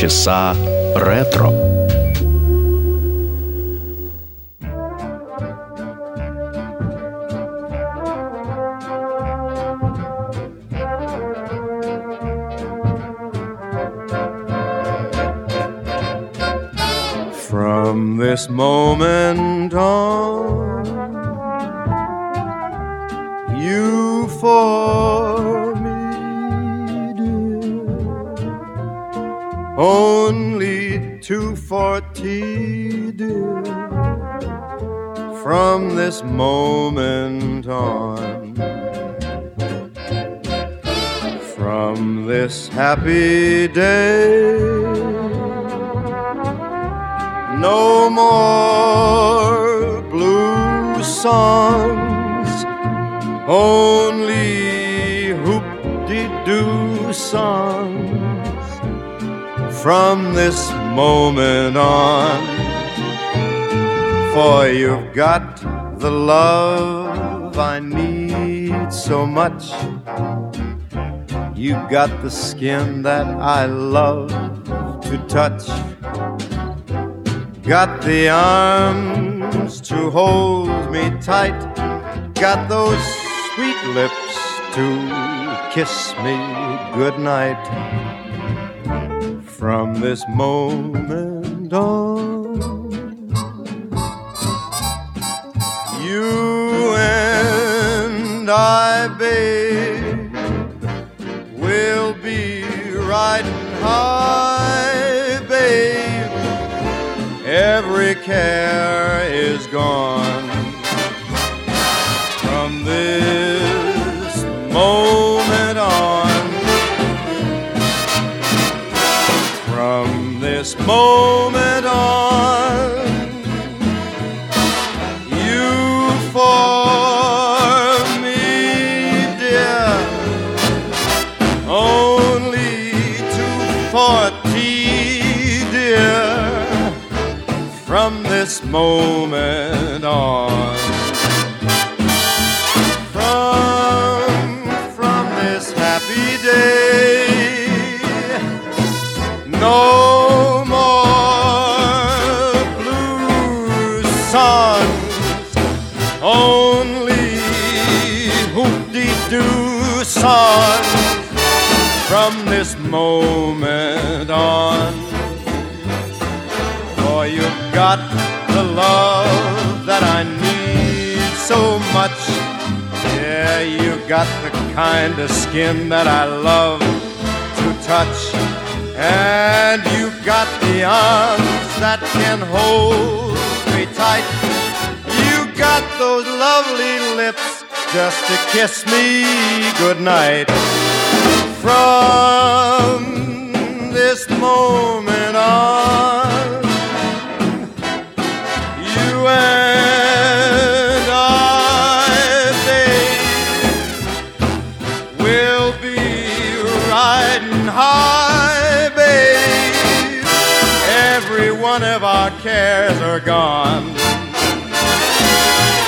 Полчаса ретро. From this moment happy day no more blue songs, only hoop-de-doo songs. From this moment on, for you've got the love I need so much. You got the skin that I love to touch Got the arms to hold me tight. Got those sweet lips to kiss me goodnight. From this moment on, you and I, babe, riding high, babe every care is gone. From this moment on, from this moment this moment on. From, from this happy day, no more blue songs, only hoop-de-doo songs. From this moment love that I need so much. Yeah, you got the kind of skin that I love to touch. And you got the arms that can hold me tight. You got those lovely lips just to kiss me goodnight. From this moment on, and I, babe, will be riding high, babe. Every one of our cares are gone.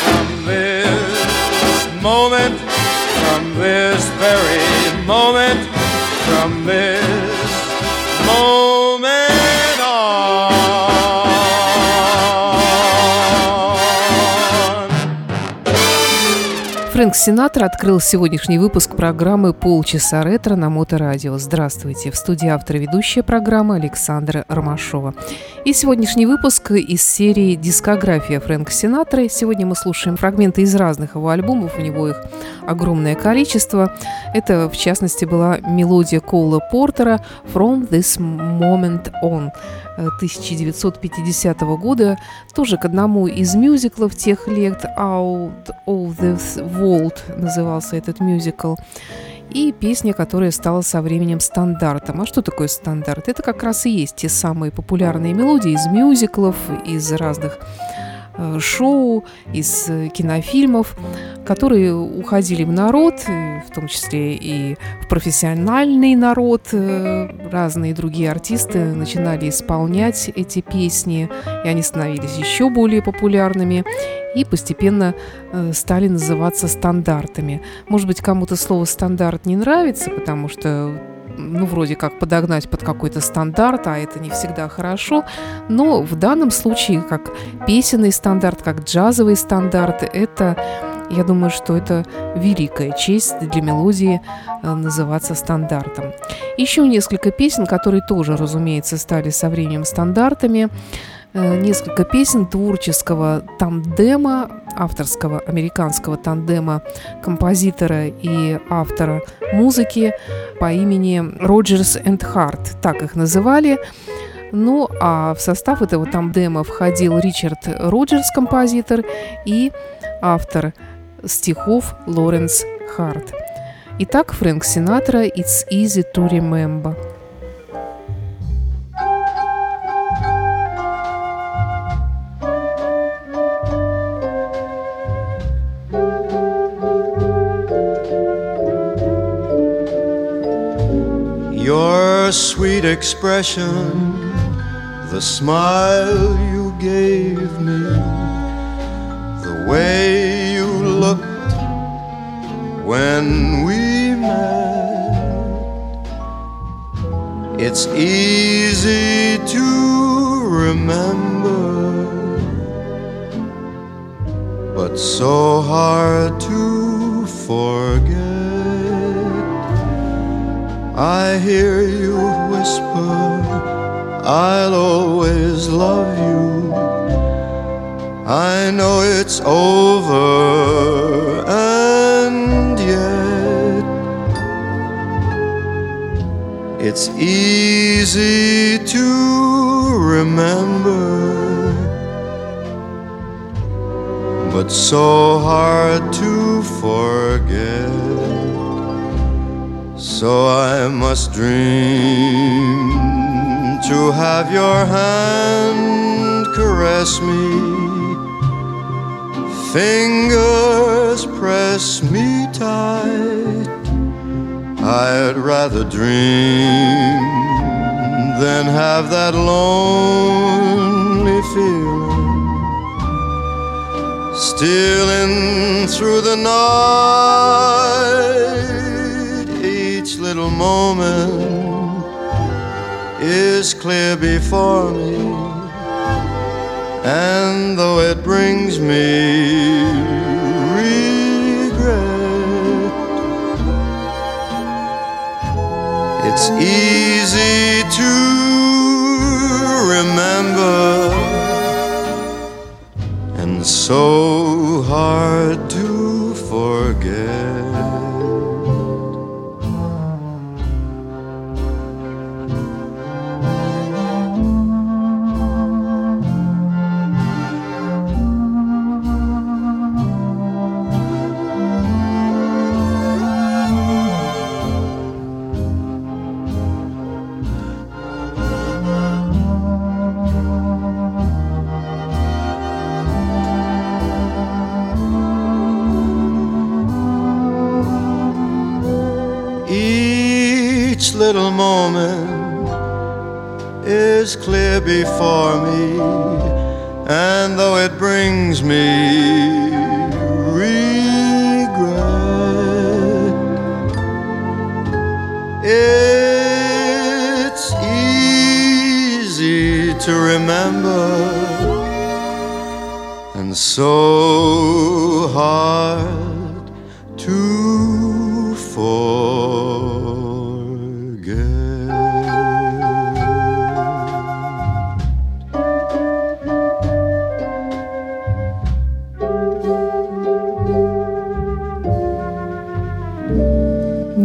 From this moment, from this very moment, from this Фрэнк Синатра открыл сегодняшний выпуск программы «Полчаса ретро» на Моторадио. Здравствуйте! В студии автор ведущая программы Александра Ромашова. И сегодняшний выпуск из серии «Дискография Фрэнка Синатры». Сегодня мы слушаем фрагменты из разных его альбомов, у него их огромное количество. Это, в частности, была мелодия Коула Портера «From This Moment On». 1950 года, тоже к одному из мюзиклов тех лет, Out of the Vault назывался этот мюзикл, и песня, которая стала со временем стандартом. А что такое стандарт? Это как раз и есть те самые популярные мелодии из мюзиклов, из разных шоу, из э, кинофильмов, которые уходили в народ, в том числе и в профессиональный народ. Э, разные другие артисты начинали исполнять эти песни, и они становились еще более популярными и постепенно стали называться стандартами. Может быть, кому-то слово «стандарт» не нравится, потому что ну, вроде как подогнать под какой-то стандарт, а это не всегда хорошо. Но в данном случае, как песенный стандарт, как джазовый стандарт, это я думаю, что это великая честь для мелодии э, называться стандартом. Еще несколько песен, которые тоже, разумеется, стали со временем стандартами. Э, несколько песен творческого тандема, авторского американского тандема композитора и автора музыки по имени Роджерс энд Харт, так их называли. Ну, а в состав этого тандема входил Ричард Роджерс, композитор, и автор стихов Лоренс Харт. Итак, Фрэнк Синатра «It's easy to remember». Sweet expression, the smile you gave me, the way you looked when we met. It's easy to remember, but so hard to forget. I hear you whisper, I'll always love you. I know it's over, and yet it's easy to remember, but so hard to So I must dream to have your hand caress me, fingers press me tight. I'd rather dream than have that lonely feeling stealing through the night. Each little moment is clear before me, and though it brings me regret, it's easy to remember and so hard to forget. So hard to.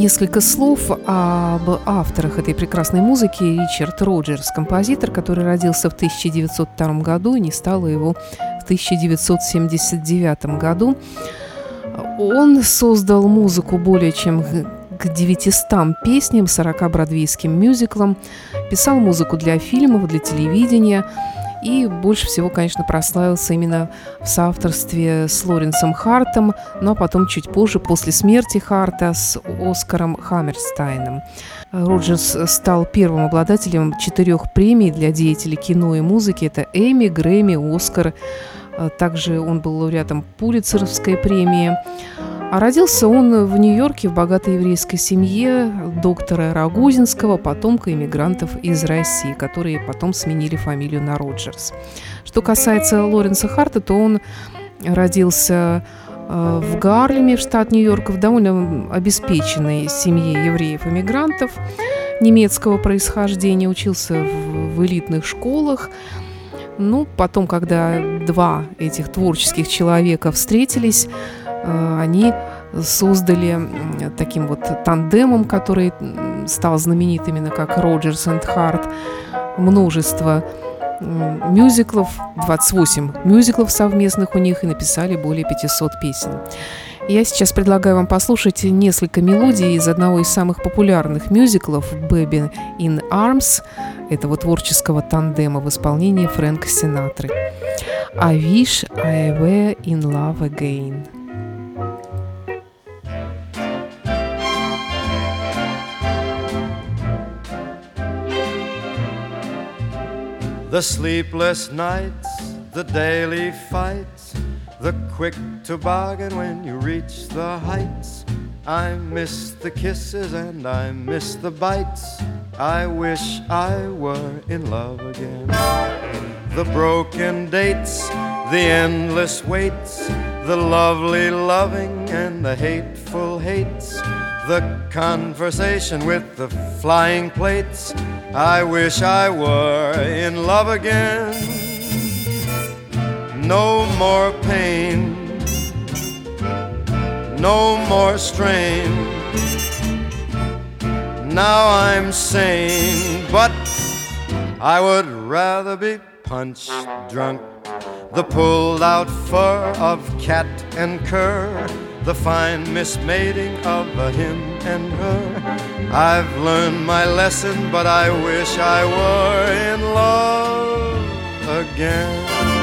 Несколько слов об авторах этой прекрасной музыки. Ричард Роджерс, композитор, который родился в 1902 году и не стало его 1979 году. Он создал музыку более чем к 900 песням, 40 бродвейским мюзиклам, писал музыку для фильмов, для телевидения и больше всего, конечно, прославился именно в соавторстве с Лоренсом Хартом, но потом чуть позже, после смерти Харта, с Оскаром Хаммерстайном. Роджерс стал первым обладателем четырех премий для деятелей кино и музыки. Это Эми, Грэмми, Оскар. Также он был лауреатом Пулитцеровской премии. А родился он в Нью-Йорке в богатой еврейской семье доктора Рагузинского, потомка иммигрантов из России, которые потом сменили фамилию на Роджерс. Что касается Лоренса Харта, то он родился э, в Гарлеме, в штат Нью-Йорк, в довольно обеспеченной семье евреев-иммигрантов немецкого происхождения, учился в элитных школах. Ну, потом, когда два этих творческих человека встретились, Э, они создали таким вот тандемом, который стал знаменит именно как Роджерс и Харт, множество мюзиклов, 28 мюзиклов совместных у них и написали более 500 песен. Я сейчас предлагаю вам послушать несколько мелодий из одного из самых популярных мюзиклов «Baby in Arms» этого творческого тандема в исполнении Фрэнка Синатры. «I wish I were in love again». The sleepless nights, the daily fights, the quick to bargain when you reach the heights. I miss the kisses and I miss the bites. I wish I were in love again. The broken dates, the endless waits, the lovely loving and the hateful hates the conversation with the flying plates. I wish I were in love again. No more pain, no more strain. Now I'm sane, but I would rather be punch drunk. The pulled out fur of cat and cur the fine mismating of a him and her. I've learned my lesson, but I wish I were in love again.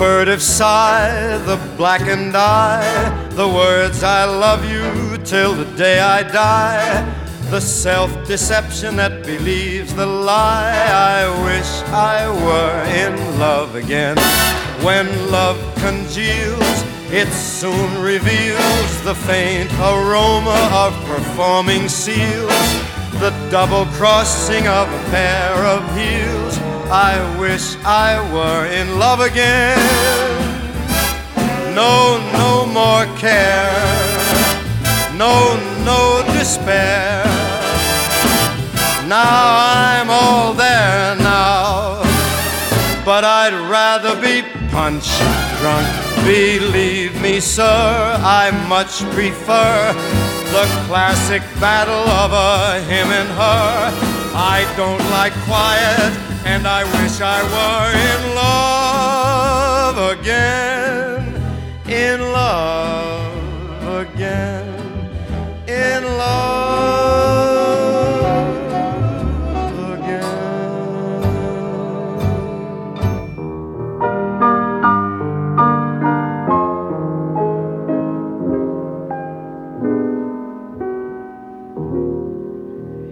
Furtive sigh, the blackened eye, the words I love you till the day I die. The self deception that believes the lie. I wish I were in love again. When love congeals, it soon reveals the faint aroma of performing seals, the double crossing of a pair of heels. I wish I were in love again. No, no more care. No, no despair. Now I'm all there now. But I'd rather be punch drunk Believe me, sir, I much prefer the classic battle of a him and her. I don't like quiet, and I wish I were in love again. In love again. In love. Again.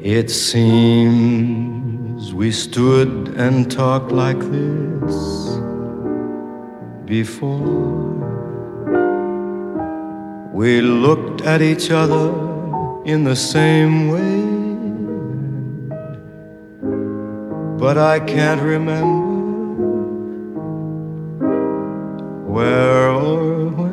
It seems we stood and talked like this before. We looked at each other in the same way, but I can't remember where or when.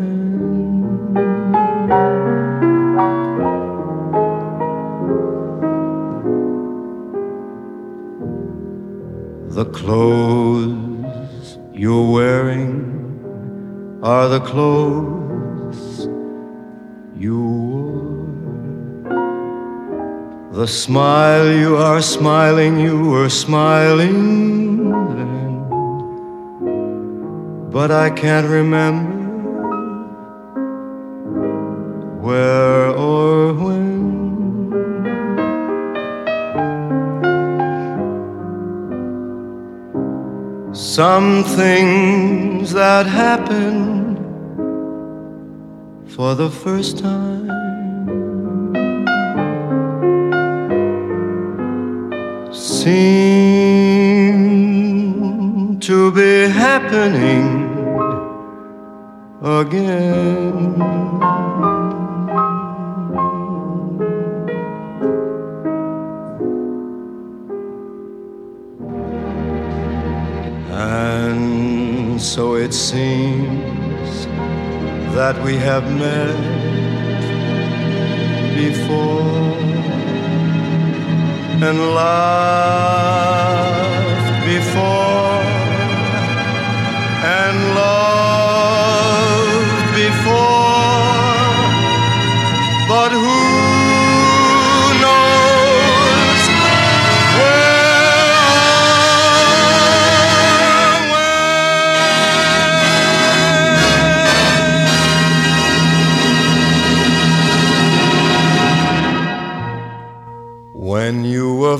Clothes you're wearing are the clothes you wore. The smile you are smiling, you were smiling then. But I can't remember Some things that happen for the first time seem to be happening again. So it seems that we have met before and laughed before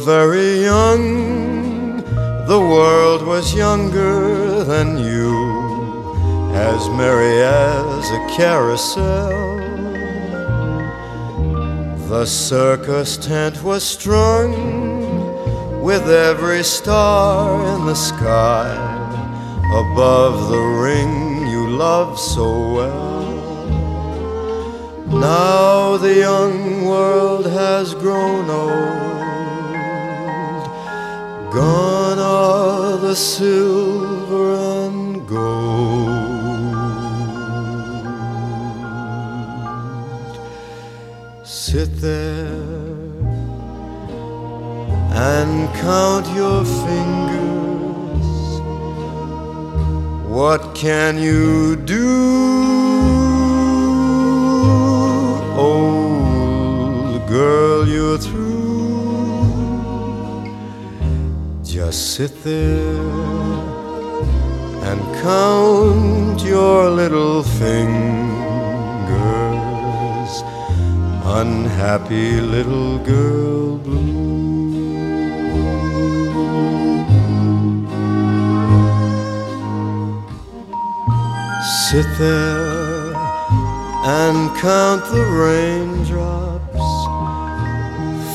very young, the world was younger than you, as merry as a carousel. The circus tent was strung with every star in the sky above the ring you loved so well. Now the young world has grown old. Silver and gold. Sit there and count your fingers. What can you do? Old girl, you're through. Sit there and count your little fingers. Unhappy little girl blue. Sit there and count the raindrops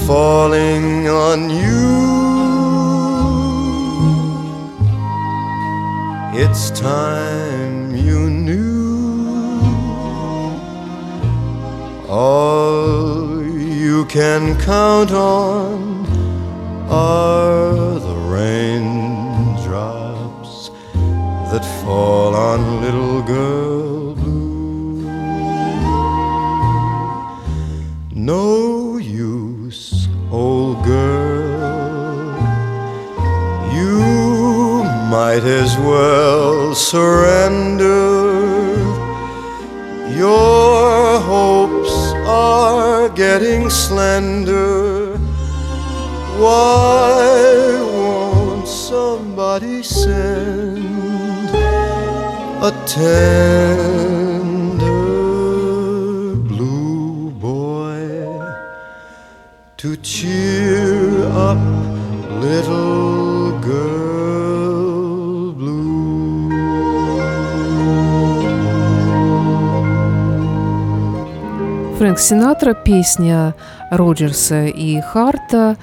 falling on you. It's time you knew all you can count on are the raindrops that fall on little girl blue. No might as well surrender. Your hopes are getting slender. Why won't somebody send a tender blue boy to cheer up little Фрэнк Синатра, песня Роджерса и Харта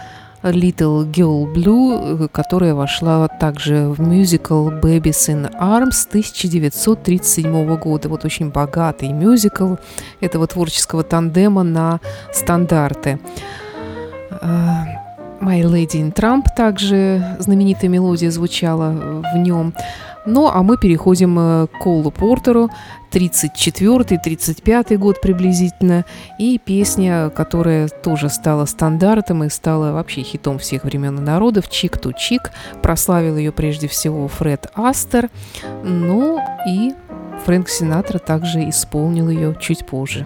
Little Girl Blue, которая вошла также в мюзикл Babies in Arms 1937 года. Вот очень богатый мюзикл этого творческого тандема на стандарты. А, My Lady in Trump также знаменитая мелодия звучала в нем. Ну, а мы переходим э, к Колу Портеру, 34-35 год приблизительно, и песня, которая тоже стала стандартом и стала вообще хитом всех времен и народов, «Чик ту чик», прославил ее прежде всего Фред Астер, ну и Фрэнк Синатра также исполнил ее чуть позже.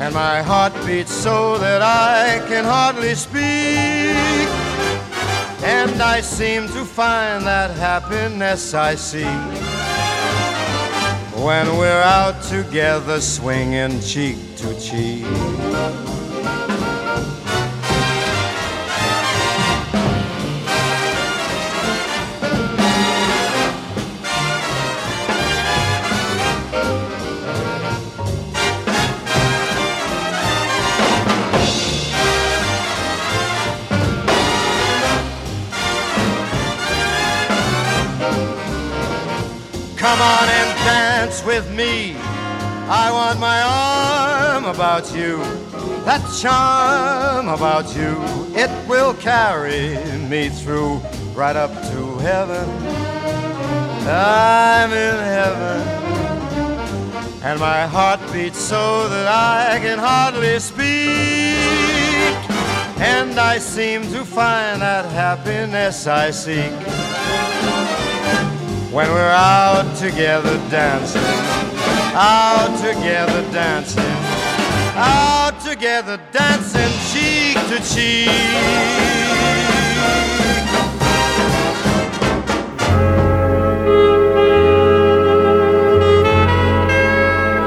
and my heart beats so that I can hardly speak. And I seem to find that happiness I seek when we're out together swinging cheek to cheek. Dance with me. I want my arm about you. That charm about you, it will carry me through right up to heaven. I'm in heaven. And my heart beats so that I can hardly speak. And I seem to find that happiness I seek when we're out together dancing, out together dancing, out together dancing cheek to cheek.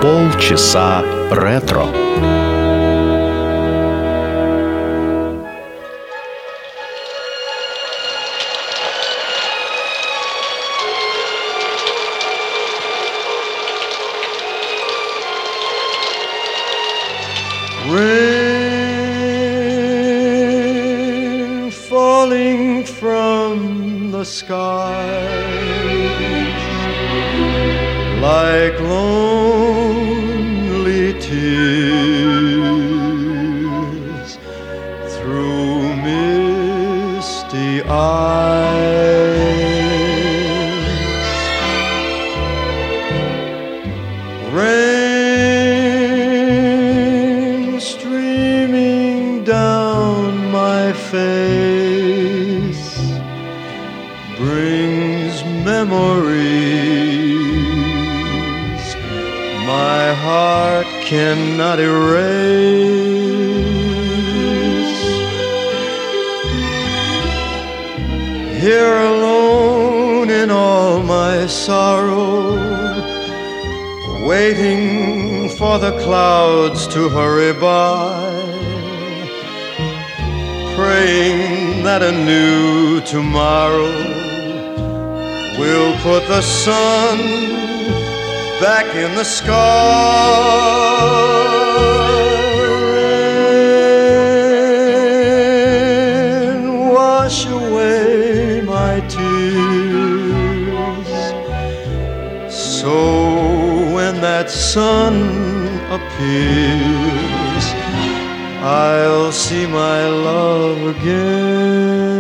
Полчаса ретро. Cannot erase. Here alone in all my sorrow, waiting for the clouds to hurry by, praying that a new tomorrow will put the sun back in the sky. Wash away my tears. So when that sun appears, I'll see my love again.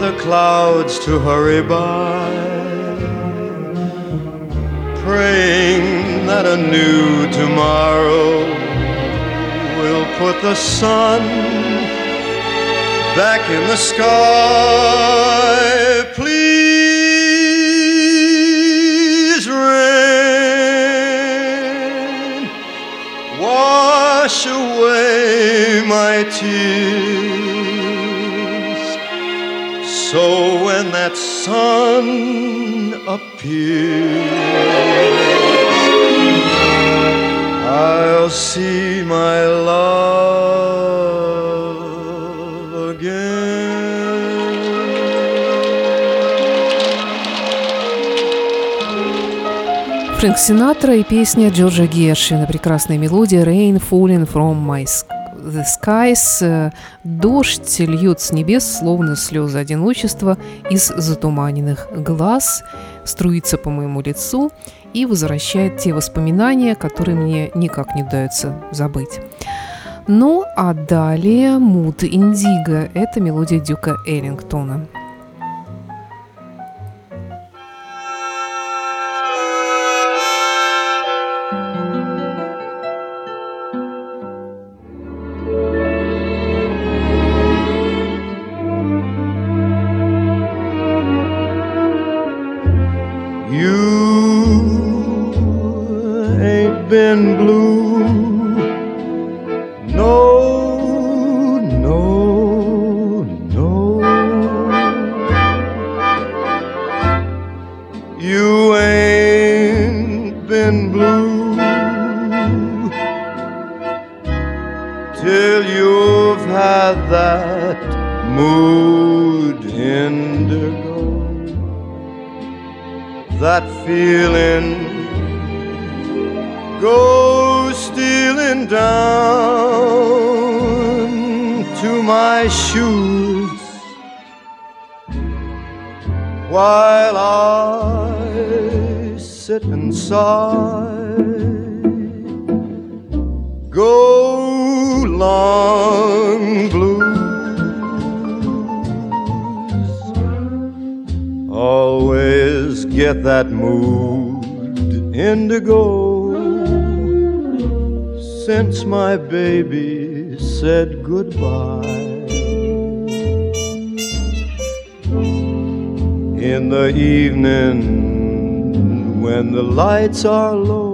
The clouds to hurry by, praying that a new tomorrow will put the sun back in the sky. Please, rain, wash away my tears. Sun appears, I'll see my love again. Фрэнк Синатра и песня Джорджа Гершвина. Прекрасная мелодия «Rain Falling From My The Skies». Дождь льет с небес, словно слезы одиночества из затуманенных глаз, струится по моему лицу и возвращает те воспоминания, которые мне никак не удается забыть. Ну, а далее «Муд Индиго» – это мелодия Дюка Эллингтона. that mood indigo, that feeling goes stealing down to my shoes while I sit and sigh. Go long blues. Always get that mood indigo since my baby said goodbye. In the evening, when the lights are low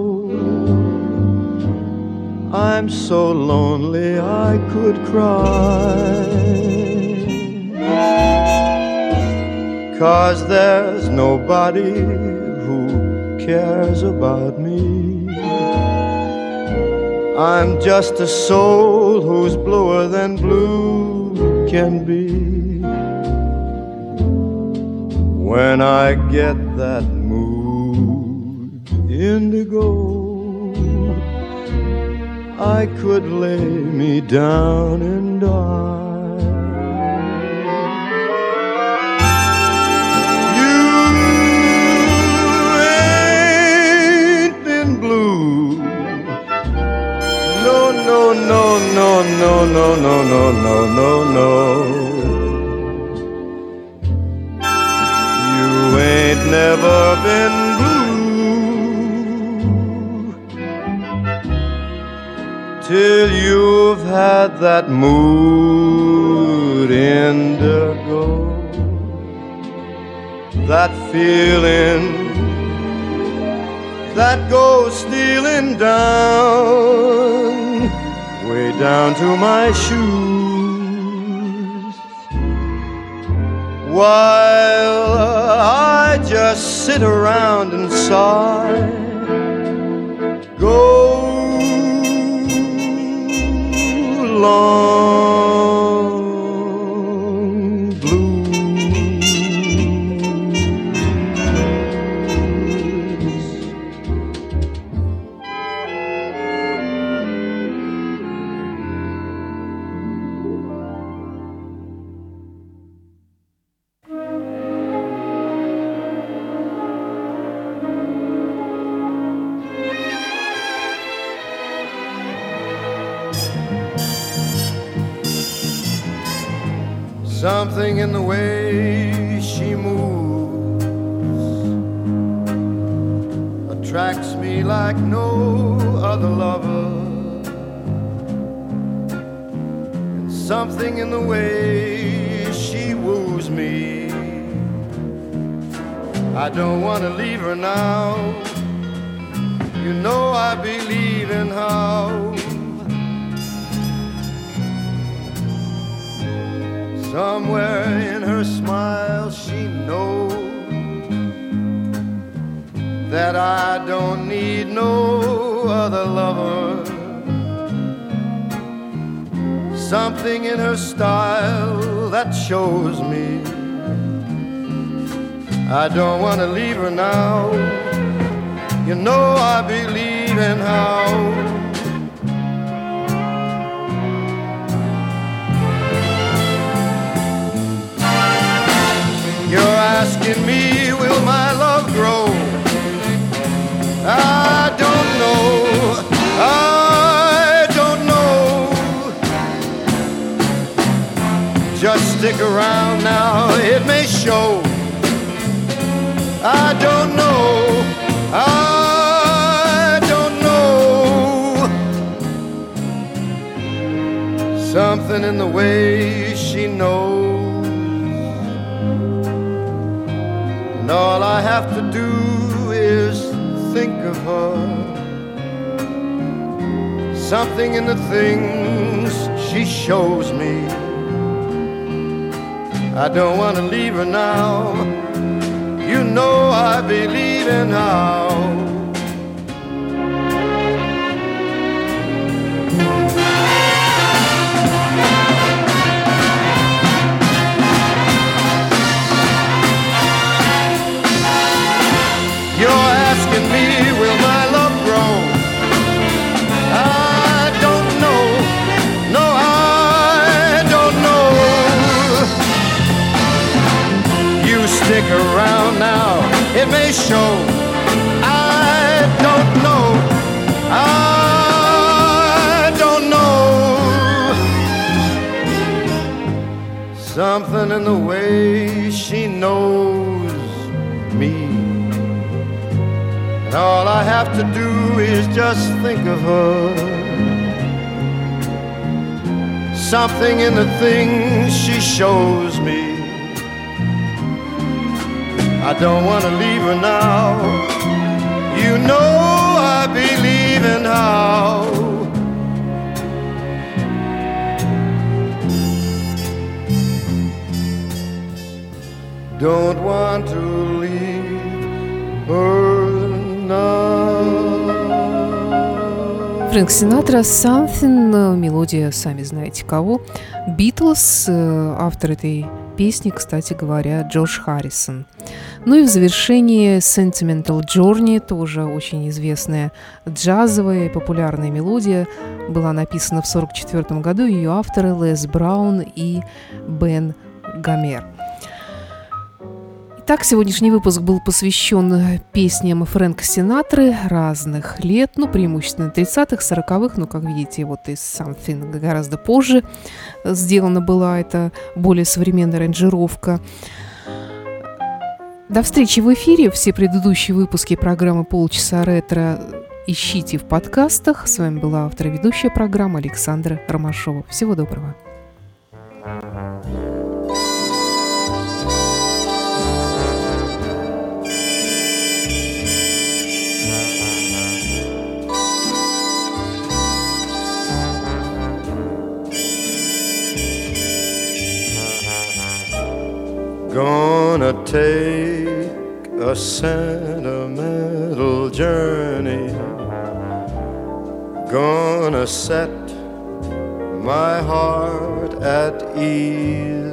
I'm so lonely I could cry. Cause there's nobody who cares about me. I'm just a soul who's bluer than blue can be. When I get that mood indigo, I could lay me down and die. You ain't been blue. No, no, no, no, no, no, no, no, no, no, no. You ain't never been till you've had that mood indigo, that feeling that goes stealing down way down to my shoes while I just sit around and sigh. alone. Somewhere in her smile, she knows that I don't need no other lover. Something in her style that shows me I don't want to leave her now. You know I believe in how. You're asking me, will my love grow? I don't know. I don't know. Just stick around now, it may show. I don't know. I don't know. Something in the way she knows. Have to do is think of her. Something in the things she shows me. I don't want to leave her now. You know I believe in how. Show. I don't know. I don't know. Something in the way she knows me. And all I have to do is just think of her. Something in the things she shows I don't want leave her now. You know I believe in how. Don't want to leave her now. Фрэнк Синатра «Something», мелодия сами знаете кого. «Битлз», э, автор этой песни, кстати говоря, Джордж Харрисон. Ну и в завершении Sentimental Journey, тоже очень известная джазовая и популярная мелодия, была написана в 1944 году. Ее авторы Лес Браун и Бен Гомер. Итак, сегодняшний выпуск был посвящен песням Фрэнка Синатры разных лет, ну, преимущественно 30-х, 40-х, но, как видите, вот из Something гораздо позже сделана была эта более современная аранжировка. До встречи в эфире. Все предыдущие выпуски программы «Полчаса ретро» ищите в подкастах. С вами была автор ведущая программы Александра Ромашова. Всего доброго. Gonna take a sentimental journey. Gonna set my heart at ease.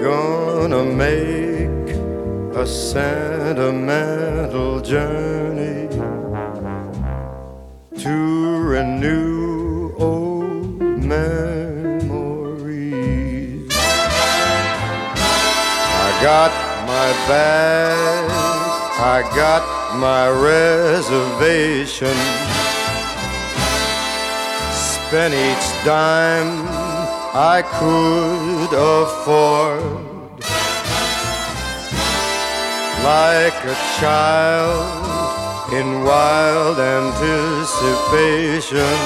Gonna make a sentimental journey to renew old memories. I got bag, I got my reservation. Spent each dime I could afford. like a child in wild anticipation.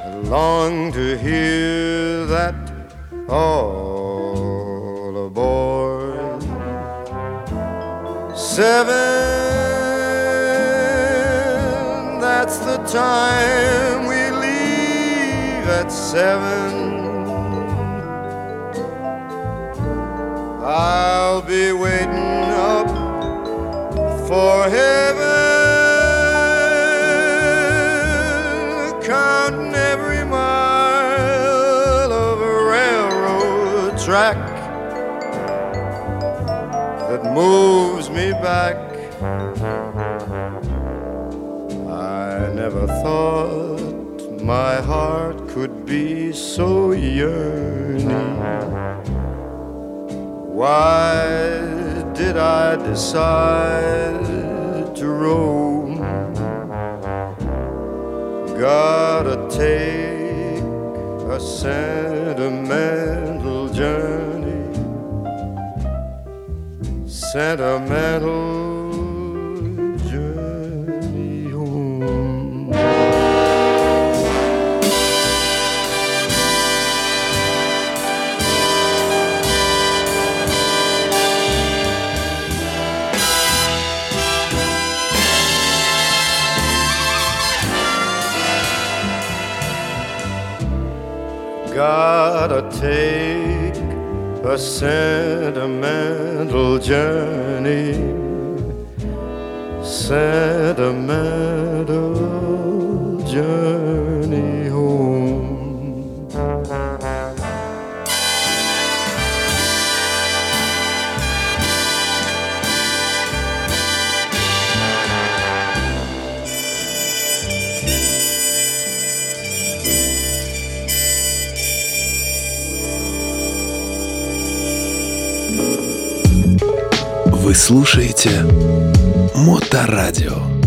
I long to hear that all Seven, that's the time we leave at seven. I'll be waiting up for heaven, counting every mile of a railroad track that moves back. I never thought my heart could be so yearning. Why did I decide to roam? Gotta take a sentimental Sentimental a sentimental journey. Sentimental journey слушаете Моторадио.